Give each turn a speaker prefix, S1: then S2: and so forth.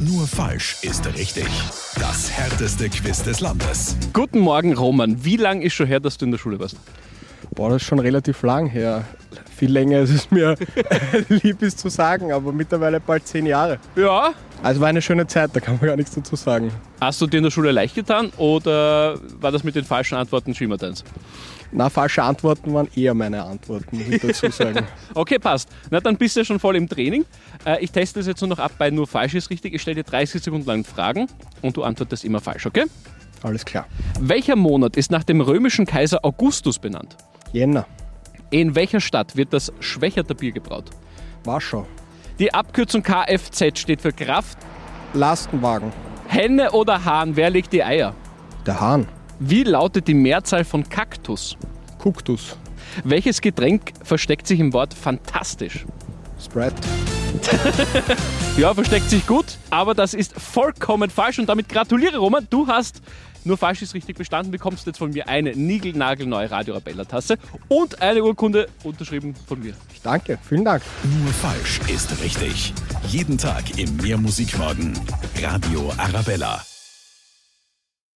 S1: Nur falsch ist richtig. Das härteste Quiz des Landes.
S2: Guten Morgen, Roman. Wie lange ist schon her, dass du in der Schule warst?
S3: Boah, das ist schon relativ lang her. Viel länger ist es mir lieb ist zu sagen, aber mittlerweile bald zehn Jahre.
S2: Ja.
S3: Also war eine schöne Zeit, da kann man gar nichts dazu sagen.
S2: Hast du dir in der Schule leicht getan oder war das mit den falschen Antworten Schimmertanz?
S3: Na, falsche Antworten waren eher meine Antworten, muss ich dazu sagen.
S2: Okay, passt. Na, dann bist du ja schon voll im Training. Äh, ich teste das jetzt nur noch ab bei nur falsch ist richtig. Ich stelle dir 30 Sekunden lang Fragen und du antwortest immer falsch, okay?
S3: Alles klar.
S2: Welcher Monat ist nach dem römischen Kaiser Augustus benannt?
S3: Jänner,
S2: In welcher Stadt wird das Schwächerter Bier gebraut?
S3: Warschau,
S2: Die Abkürzung Kfz steht für Kraft.
S3: Lastenwagen,
S2: Henne oder Hahn, wer legt die Eier?
S3: der Hahn,
S2: Wie lautet die Mehrzahl von Kaktus?
S3: Kuktus,
S2: Welches Getränk versteckt sich im Wort fantastisch?
S3: Sprite,
S2: Ja, versteckt sich gut, aber das ist vollkommen falsch und damit gratuliere Roman, du hast nur falsch ist richtig bestanden, bekommst jetzt von mir eine niegelnagelneue Radio Arabella Tasse und eine Urkunde unterschrieben von mir.
S3: ich danke, vielen Dank.
S1: Nur falsch ist richtig. Jeden Tag im Mehrmusikmorgen. Radio Arabella.